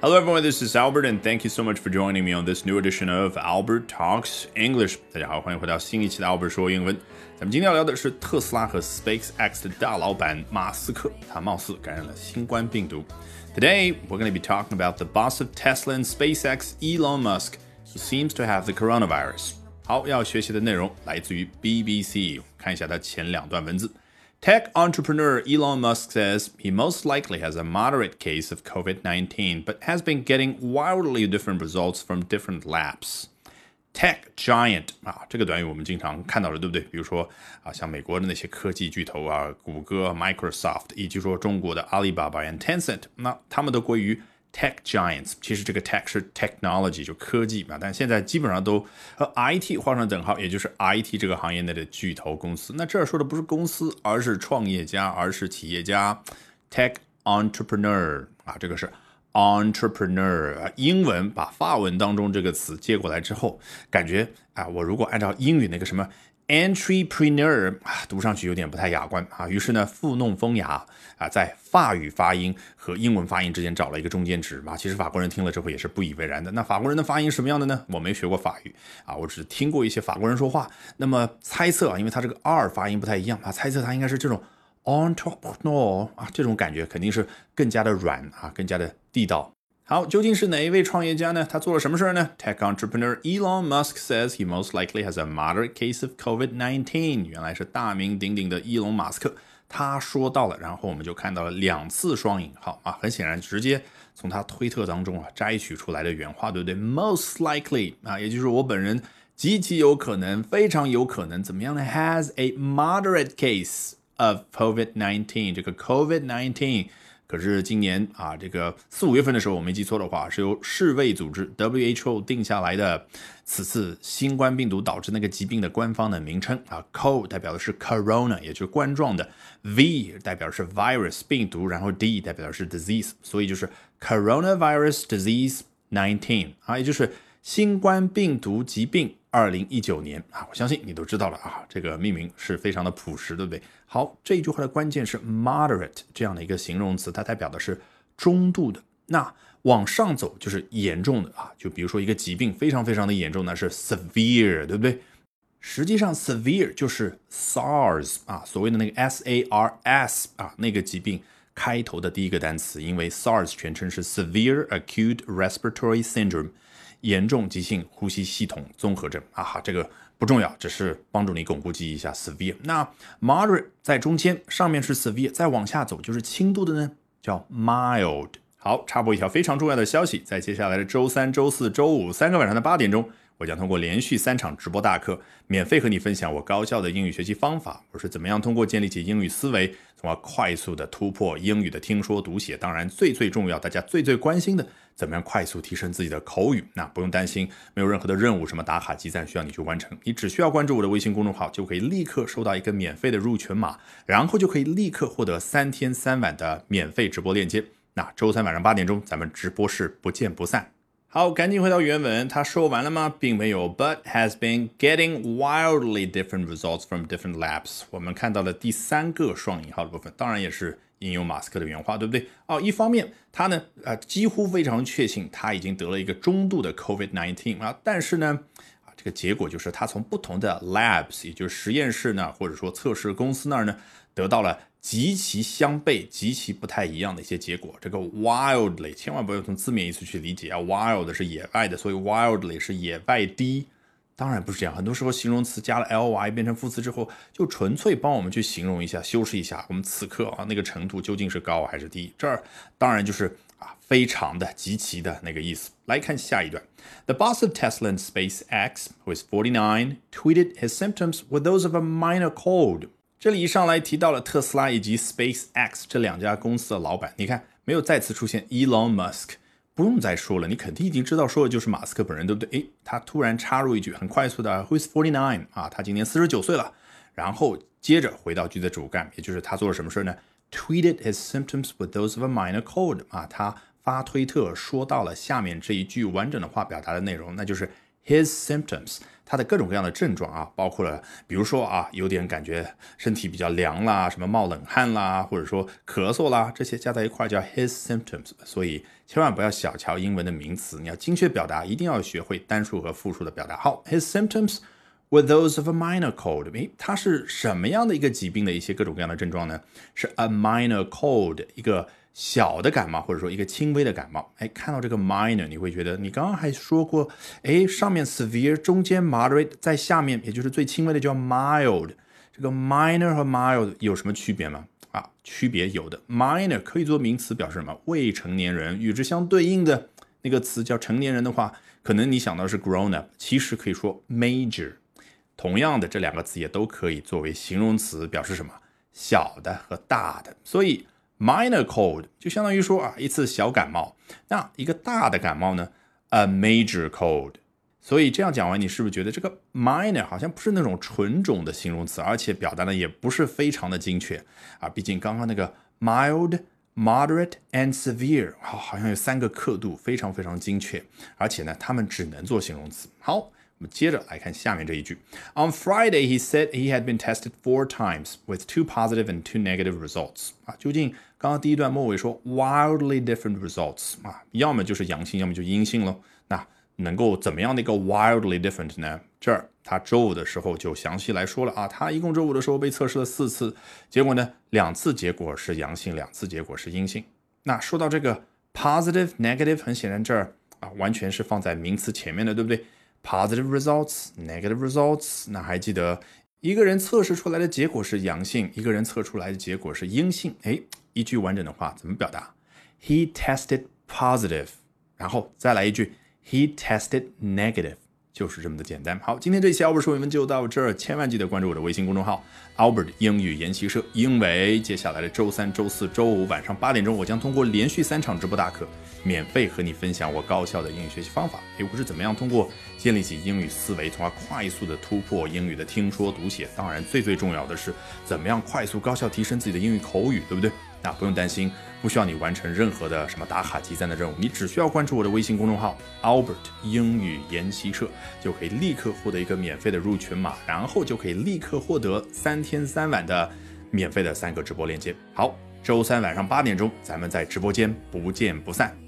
Hello, everyone. This is Albert, and thank you so much for joining me on this new edition of Albert Talks English. 大家好，欢迎回到新一期的 Albert 说英文。咱们今天要聊的是特斯拉和 SpaceX 的大老板马斯克，他貌似感染了新冠病毒。Today, we're going to be talking about the boss of Tesla and SpaceX, Elon Musk, who seems to have the coronavirus. 好，要学习的内容来自于 BBC，看一下它前两段文字。 Tech entrepreneur Elon Musk says he most likely has a moderate case of COVID 19, but has been getting wildly different results from different labs. Tech giant 啊，这个短语我们经常看到了，对不对？比如说啊，像美国的那些科技巨头啊，谷歌、Microsoft，以及说中国的阿里巴巴 and Tencent，那他们都归于 tech giants，其实这个 tech 是 technology 就科技嘛，但现在基本上都和 IT 画上等号，也就是 IT 这个行业内的巨头公司。那这儿说的不是公司，而是创业家，而是企业家，tech entrepreneur 啊，这个是 entrepreneur，英文把法文当中这个词接过来之后，感觉啊，我如果按照英语那个什么。Entrepreneur 啊，读上去有点不太雅观啊，于是呢，附弄风雅啊，在法语发音和英文发音之间找了一个中间值啊。其实法国人听了之后也是不以为然的。那法国人的发音什么样的呢？我没学过法语啊，我只听过一些法国人说话。那么猜测啊，因为他这个 R 发音不太一样啊，猜测他应该是这种 entrepreneur 啊，这种感觉肯定是更加的软啊，更加的地道。好，究竟是哪一位创业家呢？他做了什么事儿呢？Tech entrepreneur Elon Musk says he most likely has a moderate case of COVID-19。原来是大名鼎鼎的伊隆马斯克，他说到了，然后我们就看到了两次双引号啊，很显然直接从他推特当中啊摘取出来的原话，对不对？Most likely 啊，也就是我本人极其有可能，非常有可能怎么样呢？Has a moderate case of COVID-19。这个 COVID-19。可是今年啊，这个四五月份的时候，我没记错的话，是由世卫组织 WHO 定下来的此次新冠病毒导致那个疾病的官方的名称啊，CO 代表的是 Corona，也就是冠状的，V 代表是 virus 病毒，然后 D 代表的是 disease，所以就是 Coronavirus Disease Nineteen 啊，也就是新冠病毒疾病。二零一九年啊，我相信你都知道了啊，这个命名是非常的朴实，对不对？好，这一句话的关键是 moderate 这样的一个形容词，它代表的是中度的。那往上走就是严重的啊，就比如说一个疾病非常非常的严重，那是 severe，对不对？实际上 severe 就是 SARS 啊，所谓的那个 S A R S 啊，那个疾病开头的第一个单词，因为 SARS 全称是 Severe Acute Respiratory Syndrome。严重急性呼吸系统综合症啊哈，这个不重要，只是帮助你巩固记忆一下 severe。那 moderate 在中间，上面是 severe，再往下走就是轻度的呢，叫 mild。好，插播一条非常重要的消息，在接下来的周三、周四周五三个晚上的八点钟。我将通过连续三场直播大课，免费和你分享我高效的英语学习方法。我是怎么样通过建立起英语思维，从而快速的突破英语的听说读写。当然，最最重要，大家最最关心的，怎么样快速提升自己的口语？那不用担心，没有任何的任务，什么打卡积赞需要你去完成。你只需要关注我的微信公众号，就可以立刻收到一个免费的入群码，然后就可以立刻获得三天三晚的免费直播链接。那周三晚上八点钟，咱们直播室不见不散。好，赶紧回到原文。他说完了吗？并没有，but has been getting wildly different results from different labs。我们看到了第三个双引号的部分，当然也是引用马斯克的原话，对不对？哦，一方面他呢，呃，几乎非常确信他已经得了一个中度的 COVID-19 啊，但是呢，啊，这个结果就是他从不同的 labs，也就是实验室呢，或者说测试公司那儿呢，得到了。极其相悖、极其不太一样的一些结果。这个 wildly 千万不要从字面意思去理解啊，wild 是野外的，所以 wildly 是野外低。当然不是这样，很多时候形容词加了 ly 变成副词之后，就纯粹帮我们去形容一下、修饰一下我们此刻啊那个程度究竟是高还是低。这儿当然就是啊非常的、极其的那个意思。来看下一段，The boss of Tesla and SpaceX, who is 49, tweeted his symptoms were those of a minor cold. 这里一上来提到了特斯拉以及 SpaceX 这两家公司的老板，你看没有再次出现 Elon Musk，不用再说了，你肯定已经知道说的就是马斯克本人，对不对？诶，他突然插入一句很快速的 Who's forty nine 啊，他今年四十九岁了，然后接着回到句子主干，也就是他做了什么事呢？Tweeted his symptoms with those of a minor cold 啊，他发推特说到了下面这一句完整的话表达的内容，那就是 his symptoms。他的各种各样的症状啊，包括了，比如说啊，有点感觉身体比较凉啦，什么冒冷汗啦，或者说咳嗽啦，这些加在一块叫 his symptoms。所以千万不要小瞧英文的名词，你要精确表达，一定要学会单数和复数的表达。好，his symptoms were those of a minor cold。诶，它是什么样的一个疾病的一些各种各样的症状呢？是 a minor cold，一个。小的感冒，或者说一个轻微的感冒，哎，看到这个 minor，你会觉得你刚刚还说过，哎，上面 severe，中间 moderate，在下面也就是最轻微的叫 mild。这个 minor 和 mild 有什么区别吗？啊，区别有的。minor 可以做名词表示什么？未成年人。与之相对应的那个词叫成年人的话，可能你想到是 grown up，其实可以说 major。同样的，这两个词也都可以作为形容词表示什么？小的和大的。所以。Minor cold 就相当于说啊一次小感冒，那一个大的感冒呢？A major cold。所以这样讲完，你是不是觉得这个 minor 好像不是那种纯种的形容词，而且表达的也不是非常的精确啊？毕竟刚刚那个 mild、moderate and severe，好，好像有三个刻度，非常非常精确，而且呢，它们只能做形容词。好。我们接着来看下面这一句。On Friday, he said he had been tested four times with two positive and two negative results. 啊，究竟刚刚第一段末尾说 wildly different results 啊，要么就是阳性，要么就阴性喽。那能够怎么样的一个 wildly different 呢？这儿他周五的时候就详细来说了啊，他一共周五的时候被测试了四次，结果呢，两次结果是阳性，两次结果是阴性。那说到这个 positive negative，很显然这儿啊完全是放在名词前面的，对不对？Positive results, negative results。那还记得一个人测试出来的结果是阳性，一个人测出来的结果是阴性。哎，一句完整的话怎么表达？He tested positive，然后再来一句，He tested negative。就是这么的简单。好，今天这期 Albert 说英文就到这儿，千万记得关注我的微信公众号 Albert 英语研习社，因为接下来的周三、周四周五晚上八点钟，我将通过连续三场直播大课，免费和你分享我高效的英语学习方法。诶，我是怎么样通过建立起英语思维，从而快速的突破英语的听说读写？当然，最最重要的是，怎么样快速高效提升自己的英语口语，对不对？啊不用担心，不需要你完成任何的什么打卡集赞的任务，你只需要关注我的微信公众号 Albert 英语研习社，就可以立刻获得一个免费的入群码，然后就可以立刻获得三天三晚的免费的三个直播链接。好，周三晚上八点钟，咱们在直播间不见不散。